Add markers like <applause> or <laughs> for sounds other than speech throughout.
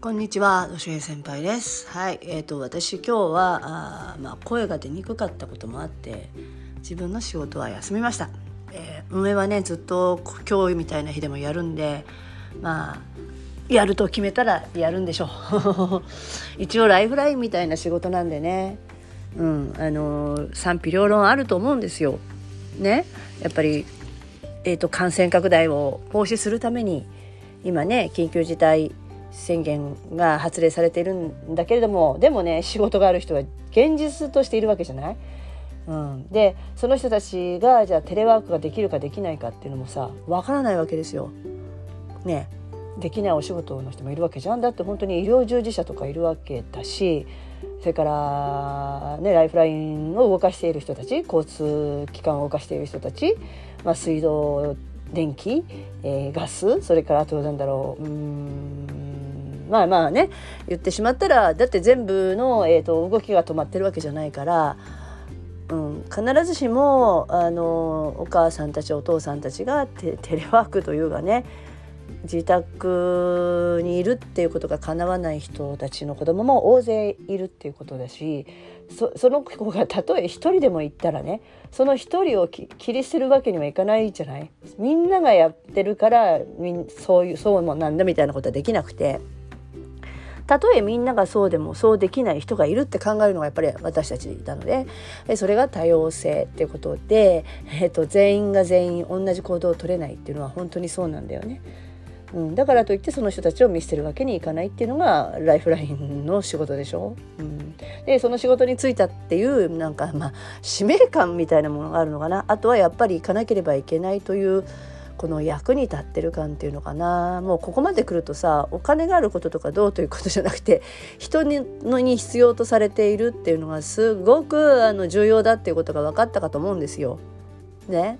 こんにちは、土井先輩です。はい、えっ、ー、と私今日はあまあ声が出にくかったこともあって自分の仕事は休みました。えー、運営はねずっと今日みたいな日でもやるんで、まあやると決めたらやるんでしょう。<laughs> 一応ライフラインみたいな仕事なんでね、うん、あの賛否両論あると思うんですよ。ね、やっぱりえっ、ー、と感染拡大を防止するために今ね緊急事態宣言が発令されているんだけれどもでもね仕事がある人は現実としているわけじゃない、うん、でその人たちがじゃあテレワークができるかできないかっていうのもさわからないわけですよ。ね。できないお仕事の人もいるわけじゃん。だって本当に医療従事者とかいるわけだしそれからねライフラインを動かしている人たち交通機関を動かしている人たち、まあ、水道電気、えー、ガスそれからあとなんだろううんまあまあね言ってしまったらだって全部の、えーと、動きが止まってるわけじゃないから、うん、必ずしもあのお母さんたちお父さんたちがテレワークというかね自宅にいるっていうことがかなわない人たちの子供も大勢いるっていうことだしそその子がたとえ一人でも行ったらねその一人を切り捨てるわけにはいかないじゃない？みんながやってるからみんそういうそうもなんだみたいなことはできなくて。たとえみんながそうでもそうできない人がいるって考えるのがやっぱり私たちなのでそれが多様性っていうことで、えー、と全員が全員同じ行動を取れないっていうのは本当にそうなんだよね。うん、だからといってその人たちを見捨てるわけにいかないっていうのがライフラインの仕事でしょ。うん、でその仕事に就いたっていうなんかまあ使命感みたいなものがあるのかなあとはやっぱり行かなければいけないというこの役に立ってる感っていうのかなもうここまで来るとさお金があることとかどうということじゃなくて人にのに必要とされているっていうのがすごくあの重要だっていうことが分かったかと思うんですよ。ね。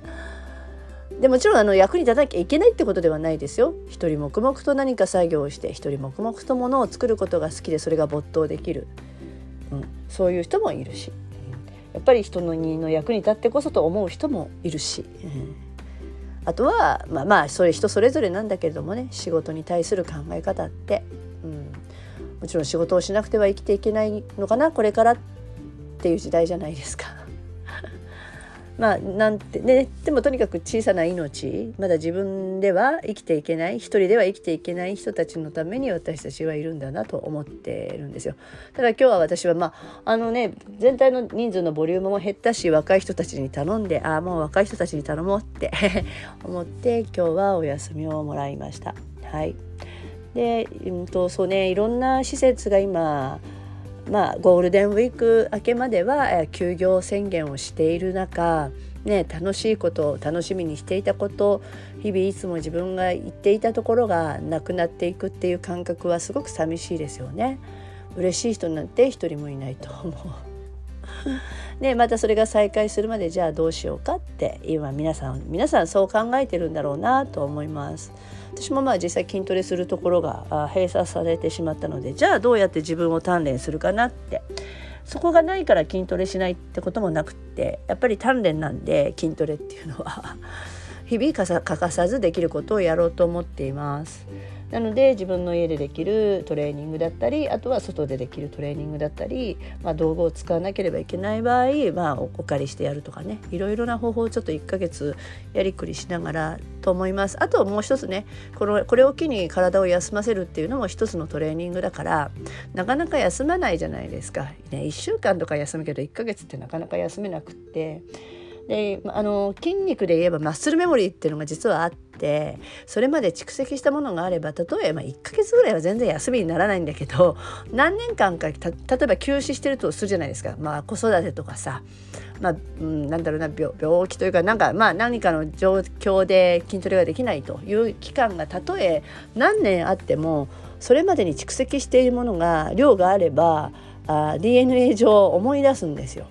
でもちろんあの役に立たなきゃいけないってことではないですよ。一人黙々と何か作業をして一人黙々とものを作ることが好きでそれが没頭できる、うん、そういう人もいるし、やっぱり人のの役に立ってこそと思う人もいるし。うんあとはまあまあそれ人それぞれなんだけれどもね仕事に対する考え方って、うん、もちろん仕事をしなくては生きていけないのかなこれからっていう時代じゃないですか。まあなんてねでもとにかく小さな命まだ自分では生きていけない一人では生きていけない人たちのために私たちはいるんだなと思ってるんですよ。ただ今日は私はまああのね全体の人数のボリュームも減ったし若い人たちに頼んでああもう若い人たちに頼もうって <laughs> 思って今日はお休みをもらいました。はいで、うんとそうね、いろんな施設が今まあ、ゴールデンウィーク明けまでは休業宣言をしている中、ね、楽しいことを楽しみにしていたこと日々いつも自分が言っていたところがなくなっていくっていう感覚はすごく寂しいですよね。嬉しい人なんて一人もいないと思う。<laughs> でまたそれが再開するまでじゃあどうしようかって今皆さん皆さんそう考えてるんだろうなと思います。私もまあ実際筋トレするところが閉鎖されてしまったのでじゃあどうやって自分を鍛錬するかなってそこがないから筋トレしないってこともなくってやっぱり鍛錬なんで筋トレっていうのは <laughs> 日々欠かさずできることをやろうと思っています。なので自分の家でできるトレーニングだったりあとは外でできるトレーニングだったり、まあ、道具を使わなければいけない場合、まあ、お借りしてやるとかねいろいろな方法をちょっと1ヶ月やりくりしながらと思います。あともう一つねこのこれを機に体を休ませるっていうのも一つのトレーニングだからなかなか休まないじゃないですか。ね、1週間とか休むけど1ヶ月ってなかなか休めなくって。であの筋肉で言えばマッスルメモリーっていうのが実はあってそれまで蓄積したものがあれば例えば1ヶ月ぐらいは全然休みにならないんだけど何年間か例えば休止してるとするじゃないですか、まあ、子育てとかさ、まあうん、なんだろうな病気というかなんかまあ何かの状況で筋トレができないという期間がたとえ何年あってもそれまでに蓄積しているものが量があればあ DNA 上思い出すんですよ。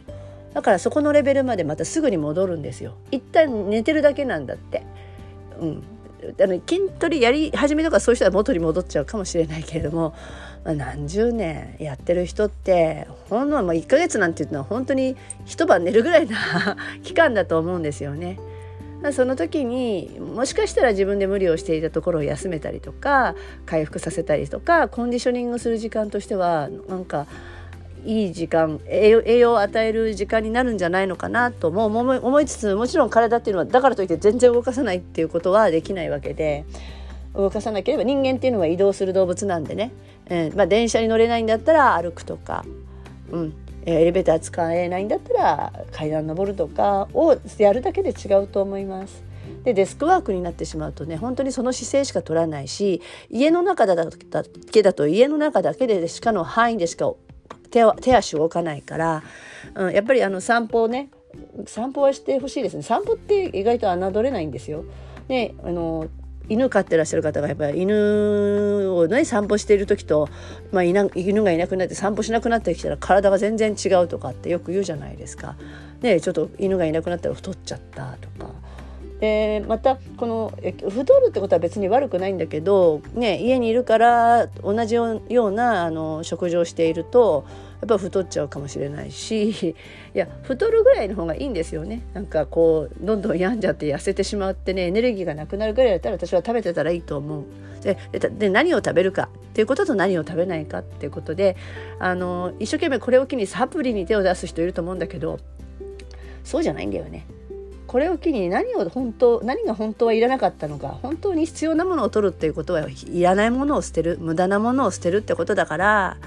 だからそこのレベルまでまたすぐに戻るんですよ。一旦寝てるだけなんだって。うん。あの筋トレやり始めとかそういう人は元に戻っちゃうかもしれないけれども、まあ、何十年やってる人ってほんのまあ1ヶ月なんていうのは本当に一晩寝るぐらいな期間だと思うんですよね。その時にもしかしたら自分で無理をしていたところを休めたりとか回復させたりとかコンディショニングする時間としてはなんかいい時間栄養を与える時間になるんじゃないのかなとも思いつつもちろん体っていうのはだからといって全然動かさないっていうことはできないわけで動かさなければ人間っていうのは移動する動物なんでね、えー、まあ、電車に乗れないんだったら歩くとか、うん、エレベーター使えないんだったら階段登るとかをやるだけで違うと思います。でデスクワークになってしまうとね本当にその姿勢しか取らないし家の中だけだと家の中だけでしかの範囲でしか手手足動かないから、うん、やっぱりあの散歩をね散歩はしてほしいですね散歩って意外と侮れないんですよ。であの犬飼ってらっしゃる方がやっぱり犬をね散歩している時と、まあ、犬がいなくなって散歩しなくなってきたら体が全然違うとかってよく言うじゃないですか。ね、ちょっと犬がいなくなったら太っちゃったとか。でまたこの太るってことは別に悪くないんだけど、ね、家にいるから同じようなあの食事をしているとやっぱ太っちゃうかもしれないしいや太るぐらいの方がいいんですよねなんかこうどんどん病んじゃって痩せてしまってねエネルギーがなくなるぐらいだったら私は食べてたらいいと思う。でで何を食べるかっていうことと何を食べないかっていうことであの一生懸命これを機にサプリに手を出す人いると思うんだけどそうじゃないんだよね。これを機に何を本当何が本当はいらなかったのか本当に必要なものを取るっていうことはいらないものを捨てる無駄なものを捨てるってことだから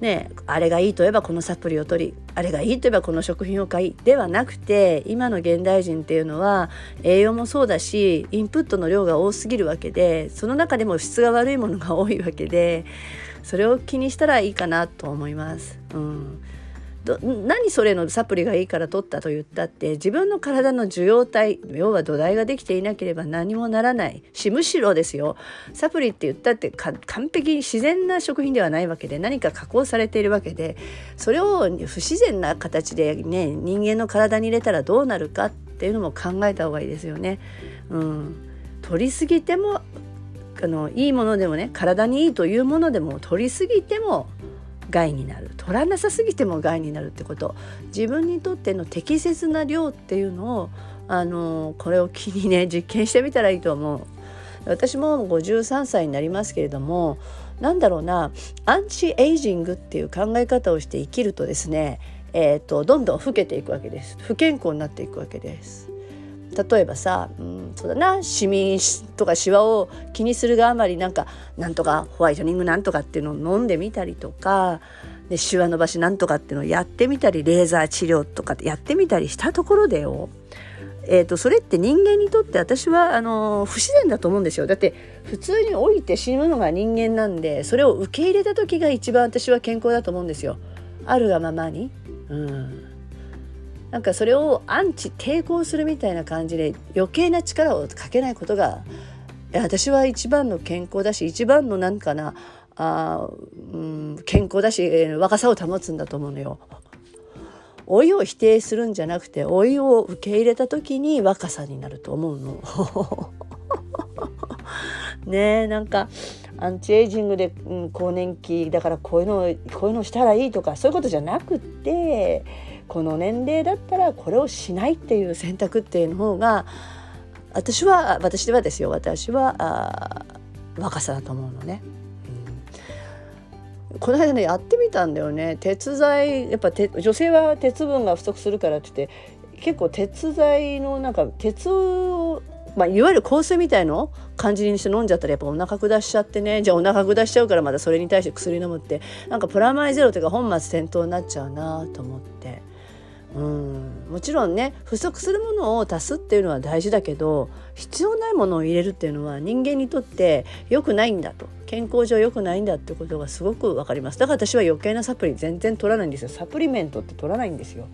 ね、あれがいいといえばこのサプリを取りあれがいいといえばこの食品を買いではなくて今の現代人っていうのは栄養もそうだしインプットの量が多すぎるわけでその中でも質が悪いものが多いわけでそれを気にしたらいいかなと思います。うん何それのサプリがいいから取ったと言ったって自分の体の受容体要は土台ができていなければ何もならない。しむしろですよ。サプリって言ったって完璧に自然な食品ではないわけで何か加工されているわけでそれを不自然な形でね人間の体に入れたらどうなるかっていうのも考えた方がいいですよね。うん、取りすぎてもあのいいものでもね体にいいというものでも取りすぎても害になる取らなさすぎても害になるってこと自分にとっての適切な量っていうのをあのこれを機にね実験してみたらいいと思う。私も53歳になりますけれどもなんだろうなアンチエイジングっていう考え方をして生きるとですね、えーとどんどん老けていくわけです不健康になっていくわけです。例えばさ、うん、そうだなシミとかシワを気にするがあまりなんかなんとかホワイトニングなんとかっていうのを飲んでみたりとかでシワ伸ばしなんとかっていうのをやってみたりレーザー治療とかやってみたりしたところでよ。えーと、それって人間にとって私はあの不自然だと思うんですよ。だって普通に老いて死ぬのが人間なんでそれを受け入れた時が一番私は健康だと思うんですよ。あるがままに。うん。なんかそれをアンチ抵抗するみたいな感じで余計な力をかけないことが私は一番の健康だし一番のなんかなあ、うん、健康だし若さを保つんだと思うのよ。老いを否定するんじゃなくて老いを受け入れた時に若さになると思うの。<laughs> ねえなんかアンチエイジングで、うん、更年期だからこういうのこういうのしたらいいとかそういうことじゃなくってこの年齢だったらこれをしないっていう選択っていうの方が私は私ではですよ。私はあ若さだと思うのね。この間ねやってみたんだよね。鉄剤やっぱ女性は鉄分が不足するからって言って結構鉄剤のなんか鉄をまあ、いわゆる香水みたいの感じにして飲んじゃったらやっぱお腹下しちゃってね。じゃあお腹下しちゃうからまたそれに対して薬飲むって。なんかプラマイゼロというか本末転倒になっちゃうなと思って。うん。もちろんね不足するものを足すっていうのは大事だけど必要ないものを入れるっていうのは人間にとって良くないんだと。健康上良くないんだってことがすごく分かります。だから私は余計なサプリ全然取らないんですよ。サプリメントって取らないんですよ。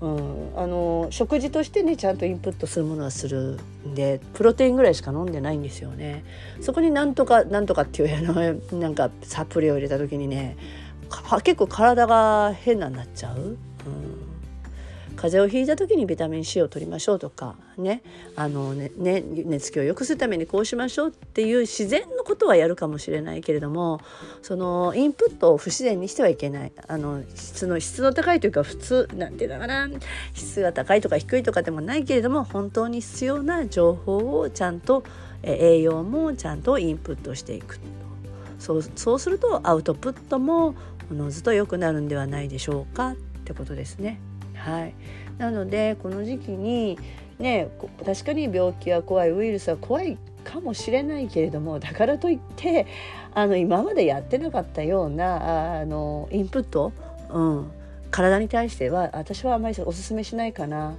うん、あの食事としてねちゃんとインプットするものはするんでプロテインぐらいしか飲んでないんですよね。そこになんとかなんとかっていうの <laughs> なんかサプリを入れた時にね結構体が変なになっちゃう、うん、風邪をひいた時にビタミン C を取りましょうとかね。あのねね寝つきを良くするためにこうしましょうっていう自然のことはやるかもしれないけれどもそのインプットを不自然にしてはいけない。あの質の質の高いというか普通なんていうのかな。質が高いとか低いとかでもないけれども本当に必要な情報をちゃんと栄養もちゃんとインプットしていくそうそうするとアウトプットもおのずと良くなるんではないでしょうかってことですね。はい、なのでこの時期にね確かに病気は怖いウイルスは怖いかもしれないけれどもだからといってあの今までやってなかったようなあのインプット、うん、体に対しては私はあまりおすすめしないかな。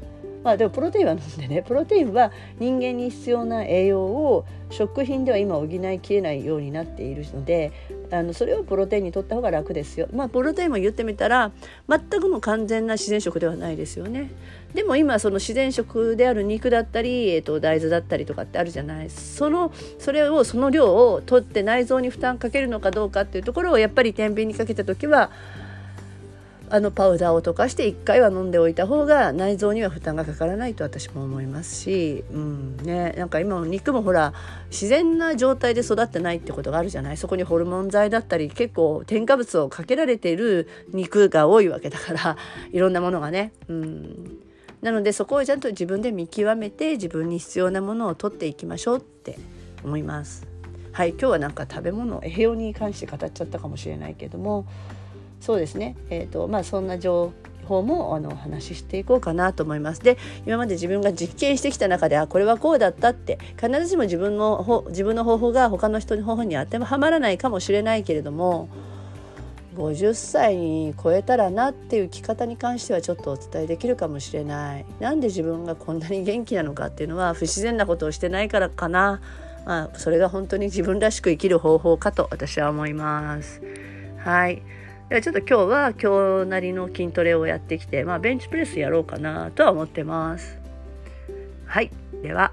まあでもプロテインは飲んでねプロテインは人間に必要な栄養を食品では今補いきれないようになっているのであのそれをプロテインにとった方が楽ですよ。まあプロテインも言ってみたら全くの完全な自然食ではないですよね。でも今その自然食である肉だったり、えー、と大豆だったりとかってあるじゃないそのそれをその量を取って内臓に負担かけるのかどうかっていうところをやっぱり天秤にかけた時はあのパウダーを溶かして1回は飲んでおいた方が内臓には負担がかからないと私も思いますし、うんね、なんか今肉もほら自然な状態で育ってないってことがあるじゃない？そこにホルモン剤だったり結構添加物をかけられてる肉が多いわけだからいろんなものがね。うんなのでそこをちゃんと自分で見極めて自分に必要なものを取っていきましょうって思います。はい今日はなんか食べ物栄養に関して語っちゃったかもしれないけどもそうですね、えーとまあ、そんな情報もあのお話ししていこうかなと思います。で今まで自分が実験してきた中であこれはこうだったって必ずしも自分の自分の方法が他の人の方法に当てはまらないかもしれないけれども50歳に超えたらなっていう生き方に関してはちょっとお伝えできるかもしれない。なんで自分がこんなに元気なのかっていうのは不自然なことをしてないからかな。まあ、それが本当に自分らしく生きる方法かと私は思います。はい。ちょっと今日は今日なりの筋トレをやってきて、まあ、ベンチプレスやろうかなとは思ってます。はい。では。